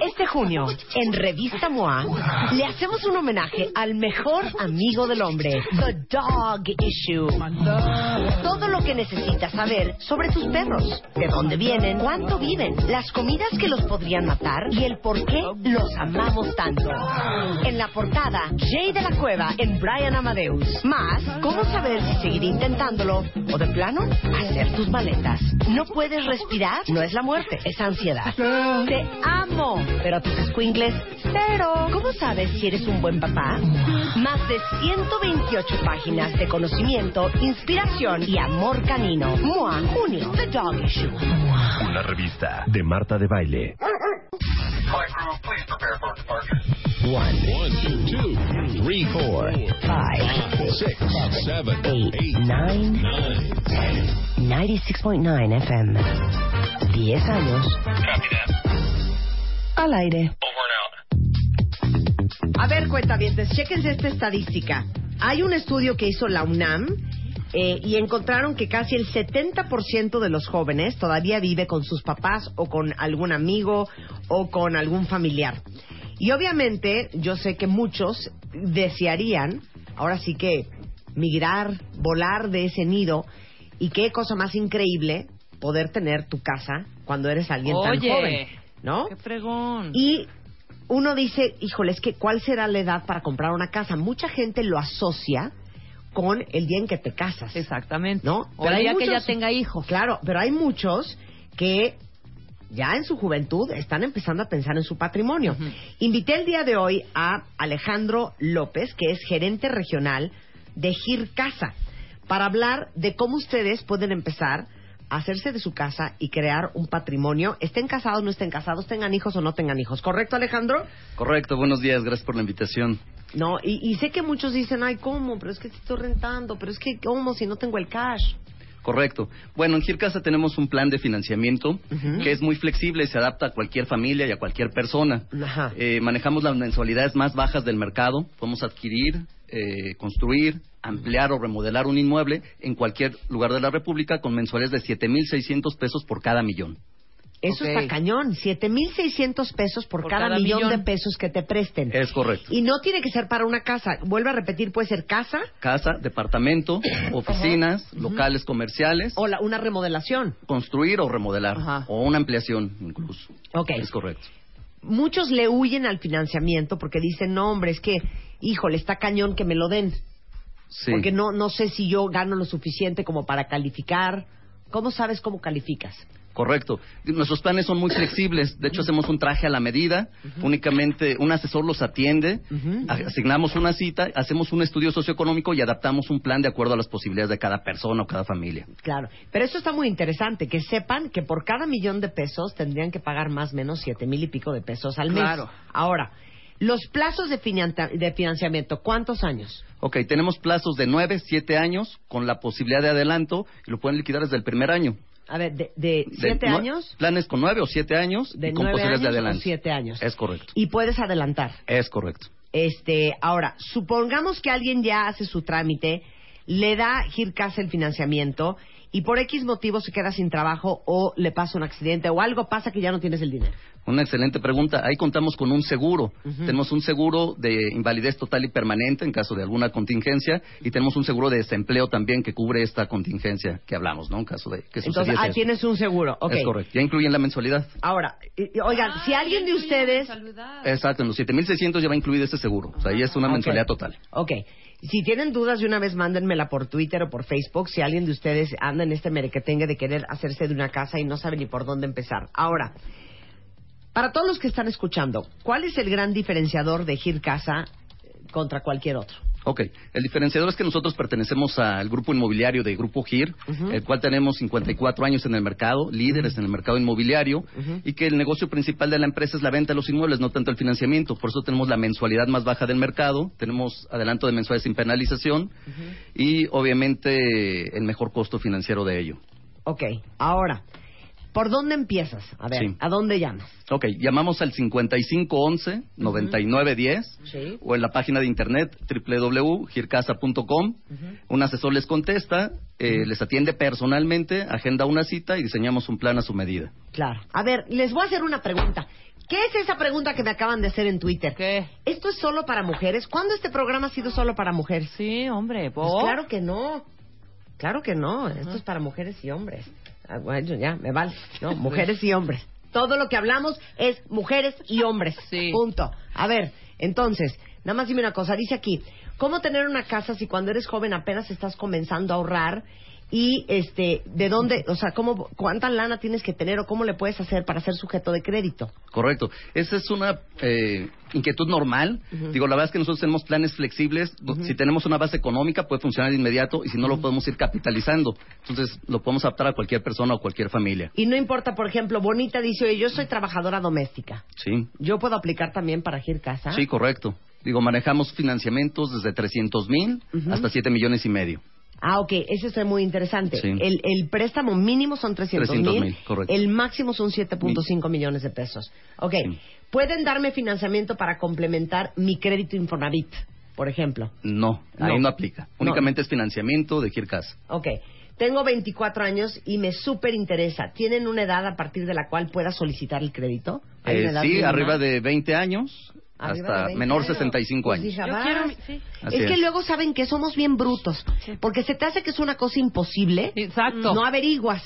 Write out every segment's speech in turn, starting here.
Este junio, en Revista MOA, le hacemos un homenaje al mejor amigo del hombre, The Dog Issue. Que necesitas saber sobre tus perros, de dónde vienen, cuánto viven, las comidas que los podrían matar y el por qué los amamos tanto. En la portada, Jay de la Cueva en Brian Amadeus. Más, cómo saber si seguir intentándolo o de plano, hacer tus maletas. No puedes respirar, no es la muerte, es ansiedad. Te amo, pero tus squinkles, cero. ¿Cómo sabes si eres un buen papá? Más de 128 páginas de conocimiento, inspiración y amor canino. MOA, junio, The Dog Issue. Una revista de Marta de Baile. One, one, two, two, three, four, Five, six, seven, eight, eight, nine, nine, ten. 96.9 FM. 10 años. Al aire. A ver, cuentavientes, chéquense esta estadística. Hay un estudio que hizo la UNAM eh, y encontraron que casi el 70% de los jóvenes todavía vive con sus papás o con algún amigo o con algún familiar. Y obviamente yo sé que muchos desearían, ahora sí que migrar, volar de ese nido y qué cosa más increíble poder tener tu casa cuando eres alguien tan joven, ¿no? Qué fregón. Y uno dice, híjole, es que ¿cuál será la edad para comprar una casa? Mucha gente lo asocia con el día en que te casas. Exactamente. ¿No? O el día que ya tenga hijos. Claro, pero hay muchos que ya en su juventud están empezando a pensar en su patrimonio. Invité el día de hoy a Alejandro López, que es gerente regional de Gir Casa, para hablar de cómo ustedes pueden empezar a hacerse de su casa y crear un patrimonio. Estén casados, no estén casados, tengan hijos o no tengan hijos. ¿Correcto, Alejandro? Correcto, buenos días, gracias por la invitación. No, y, y sé que muchos dicen, ay, ¿cómo? Pero es que estoy rentando, pero es que, ¿cómo? Si no tengo el cash. Correcto. Bueno, en Gircasa tenemos un plan de financiamiento que es muy flexible, se adapta a cualquier familia y a cualquier persona. Eh, manejamos las mensualidades más bajas del mercado, podemos adquirir, eh, construir, ampliar o remodelar un inmueble en cualquier lugar de la República con mensualidades de 7.600 pesos por cada millón. Eso está cañón. 7.600 pesos por, Por cada, cada millón, millón. de pesos que te presten. Es correcto. Y no tiene que ser para una casa. Vuelvo a repetir, puede ser casa Casa, departamento, oficinas, locales comerciales, o la- una remodelación. construir o remodelar, o una ampliación incluso. Ok. Es correcto. Muchos le huyen al financiamiento porque dicen, no, hombre, es que, híjole, está cañón que me lo den. Sí. Porque no, no sé si yo gano lo suficiente como para calificar. ¿Cómo sabes cómo calificas? Correcto. Nuestros planes son muy flexibles. De hecho, hacemos un traje a la medida. Únicamente un asesor los atiende. Asignamos una cita, hacemos un estudio socioeconómico y adaptamos un plan de acuerdo a las posibilidades de cada persona o cada familia. Claro, pero eso está muy interesante, que sepan que por cada millón de pesos tendrían que pagar más o menos siete mil y pico de pesos al mes. Claro. Ahora, los plazos de, finan- de financiamiento, ¿cuántos años? Ok, tenemos plazos de 9, 7 años con la posibilidad de adelanto y lo pueden liquidar desde el primer año. A ver, ¿de, de siete años? Planes con 9 o 7 años ¿De y con nueve posibilidades de años o siete años? Es correcto. Y puedes adelantar. Es correcto. Este, ahora, supongamos que alguien ya hace su trámite, le da Gircasa el financiamiento y por X motivo se queda sin trabajo o le pasa un accidente o algo pasa que ya no tienes el dinero. Una excelente pregunta. Ahí contamos con un seguro. Tenemos un seguro de invalidez total y permanente en caso de alguna contingencia y tenemos un seguro de desempleo también que cubre esta contingencia que hablamos, ¿no? En caso de que Entonces, ah, eso. tienes un seguro. Ok. Es correcto. Ya incluyen la mensualidad. Ahora, y- y- oigan, si alguien de ustedes... Exacto. En los 7.600 ya va incluido este seguro. O sea, ahí es una mensualidad total. Ok. Si tienen dudas de una vez, mándenmela por Twitter o por Facebook. Si alguien de ustedes anda en este merequetengue de querer hacerse de una casa y no sabe ni por dónde empezar. Ahora, para todos los que están escuchando, ¿cuál es el gran diferenciador de Gir Casa eh, contra cualquier otro? Ok, el diferenciador es que nosotros pertenecemos al grupo inmobiliario de Grupo GIR, el cual tenemos 54 años en el mercado, líderes en el mercado inmobiliario, y que el negocio principal de la empresa es la venta de los inmuebles, no tanto el financiamiento. Por eso tenemos la mensualidad más baja del mercado, tenemos adelanto de mensuales sin penalización y obviamente el mejor costo financiero de ello. Ok, ahora, ¿por dónde empiezas? A ver, Sí. ¿a dónde llamas? Ok, llamamos al 5511-9910 Sí. o en la página de internet www.gircasa.com. Un asesor les contesta, eh, les atiende personalmente, agenda una cita y diseñamos un plan a su medida. Claro. A ver, les voy a hacer una pregunta. ¿Qué es esa pregunta que me acaban de hacer en Twitter? ¿Qué? ¿Esto es solo para mujeres? ¿Cuándo este programa ha sido solo para mujeres? Sí, hombre. Pues ¿por? claro que no. Claro que no. Esto es para mujeres y hombres. Ah, bueno, ya, me vale. No, mujeres y hombres. Todo lo que hablamos es mujeres y hombres. Sí. Punto. A ver, entonces, nada más dime una cosa. Dice aquí, ¿cómo tener una casa si cuando eres joven apenas estás comenzando a ahorrar? Y, este, ¿de dónde, o sea, cómo, cuánta lana tienes que tener o cómo le puedes hacer para ser sujeto de crédito? Correcto. Esa es una eh, inquietud normal. Digo, la verdad es que nosotros tenemos planes flexibles. Si tenemos una base económica, puede funcionar de inmediato y si no, lo podemos ir capitalizando. Entonces, lo podemos adaptar a cualquier persona o cualquier familia. Y no importa, por ejemplo, Bonita dice, oye, yo soy trabajadora doméstica. Sí. ¿Yo puedo aplicar también para Gir Casa? Sí, correcto. Digo, manejamos financiamientos desde 300 mil hasta 7 millones y medio. Ah, ok, eso está muy interesante. Sí. El, el préstamo mínimo son 300 300,000, mil, correcto. el máximo son 7.5 millones de pesos. Ok, Sí. ¿pueden darme financiamiento para complementar mi crédito Infonavit, por ejemplo? No, ahí No. no aplica. Únicamente es financiamiento de Kirkas. Ok, tengo 24 años y me súper interesa. ¿Tienen una edad a partir de la cual pueda solicitar el crédito? ¿Hay una Eh, edad sí, mínima? arriba de 20 años hasta de 20 menor años. 65 Pues, años. Yo quiero sí. Así es que es. luego saben que somos bien brutos, porque se te hace que es una cosa imposible, Exacto. no averiguas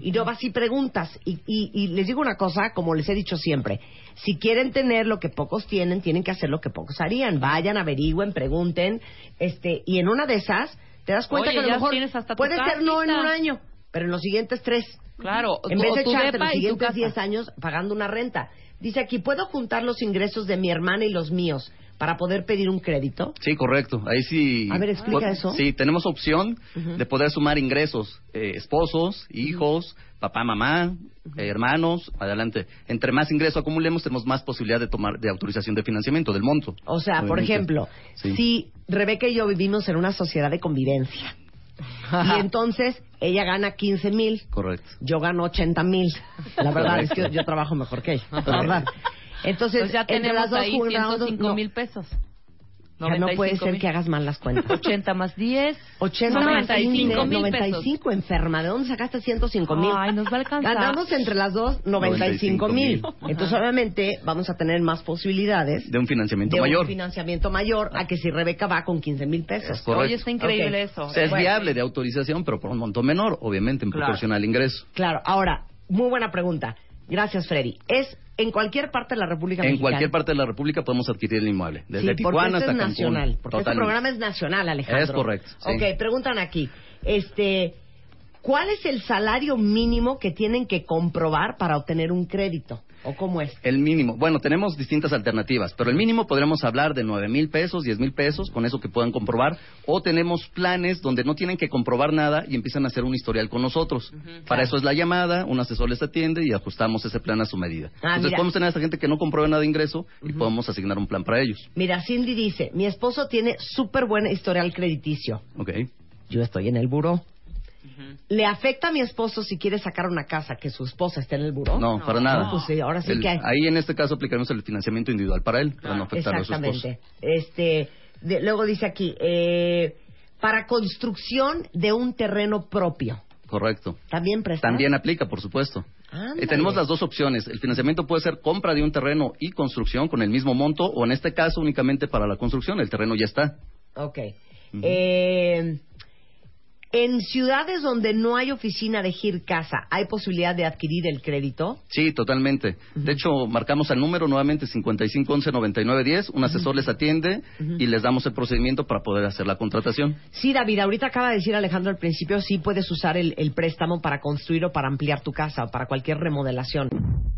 y no vas y preguntas. Y, y- y les digo una cosa, como les he dicho siempre, si quieren tener lo que pocos tienen, tienen que hacer lo que pocos harían. Vayan, averigüen, pregunten, este, y en una de esas te das cuenta Oye, que a lo mejor puede ser no en un año, pero en los siguientes tres. Claro. En vez de echarte los siguientes casa. 10 años pagando una renta. Dice aquí, ¿puedo juntar los ingresos de mi hermana y los míos para poder pedir un crédito? Sí, correcto. Ahí sí. A ver, explica po- eso. Sí, tenemos opción de poder sumar ingresos, eh, esposos, hijos, papá, mamá, eh, hermanos, adelante. Entre más ingreso acumulemos, tenemos más posibilidad de tomar de autorización de financiamiento del monto. O sea, por ejemplo, Sí. si Rebeca y yo vivimos en una sociedad de convivencia y entonces ella gana 15 mil, Correcto. yo gano 80 mil. La verdad es que yo, yo trabajo mejor que ella. la verdad. Entonces, Pues ya entre tenemos las dos ahí juntamos- 105 no, mil pesos. Ya no puede 95 ser mil. que hagas mal las cuentas. 80 más 10. 80 Son más 95 15, mil 95 enferma. ¿De dónde sacaste 105 mil? Ay, nos va a alcanzar. Ganamos entre las dos 95 mil. 95,000. Entonces, obviamente, vamos a tener más posibilidades De un financiamiento de mayor. un financiamiento mayor a que si Rebeca va con 15 mil pesos. Es. Oye, está increíble eso. O sea, es Bueno. viable de autorización, pero por un monto menor, obviamente, en Claro. proporción al ingreso. Claro, ahora, muy buena pregunta. Gracias, Freddy. ¿Es en cualquier parte de la República En Mexicana? cualquier parte de la República podemos adquirir el inmueble. Desde sí, Tijuana este hasta es Cancún. nacional. Porque este programa es nacional, Alejandro. Es correcto, sí. Ok, preguntan aquí. Este, ¿Cuál es el salario mínimo que tienen que comprobar para obtener un crédito? ¿O cómo es? El mínimo. Bueno, tenemos distintas alternativas, pero el mínimo podremos hablar de nueve mil pesos, diez mil pesos, con eso que puedan comprobar. O tenemos planes donde no tienen que comprobar nada y empiezan a hacer un historial con nosotros. Para eso es la llamada, un asesor les atiende y ajustamos ese plan a su medida. Ah, Entonces mira. podemos tener a esta gente que no compruebe nada de ingreso y podemos asignar un plan para ellos. Mira, Cindy dice, mi esposo tiene súper buen historial crediticio. ¿Ok? Yo estoy en el buró. ¿Le afecta a mi esposo si quiere sacar una casa que su esposa esté en el buró? No, para nada. No, pues sí, ahora sí El- que hay. Ahí en este caso aplicaremos el financiamiento individual para él, para no afectar a su esposo. Exactamente. Este, de- luego dice aquí, eh, para construcción de un terreno propio. Correcto. ¿También presta? También aplica, por supuesto. Eh, tenemos las dos opciones. El financiamiento puede ser compra de un terreno y construcción con el mismo monto, o en este caso únicamente para la construcción. El terreno ya está. Ok. Eh, en ciudades donde no hay oficina de Gir Casa, ¿hay posibilidad de adquirir el crédito? Sí, totalmente. De hecho, marcamos al número nuevamente 5511-9910. Un asesor les atiende y les damos el procedimiento para poder hacer la contratación. Sí, David, ahorita acaba de decir Alejandro al principio, sí puedes usar el, el préstamo para construir o para ampliar tu casa o para cualquier remodelación.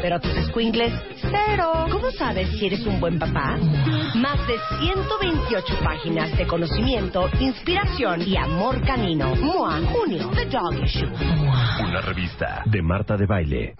pero tus squinkles, cero. ¿Cómo sabes si eres un buen papá? Más de 128 páginas de conocimiento, inspiración y amor canino. MOA, junio, The Dog Issue. Una revista de Marta de Baile.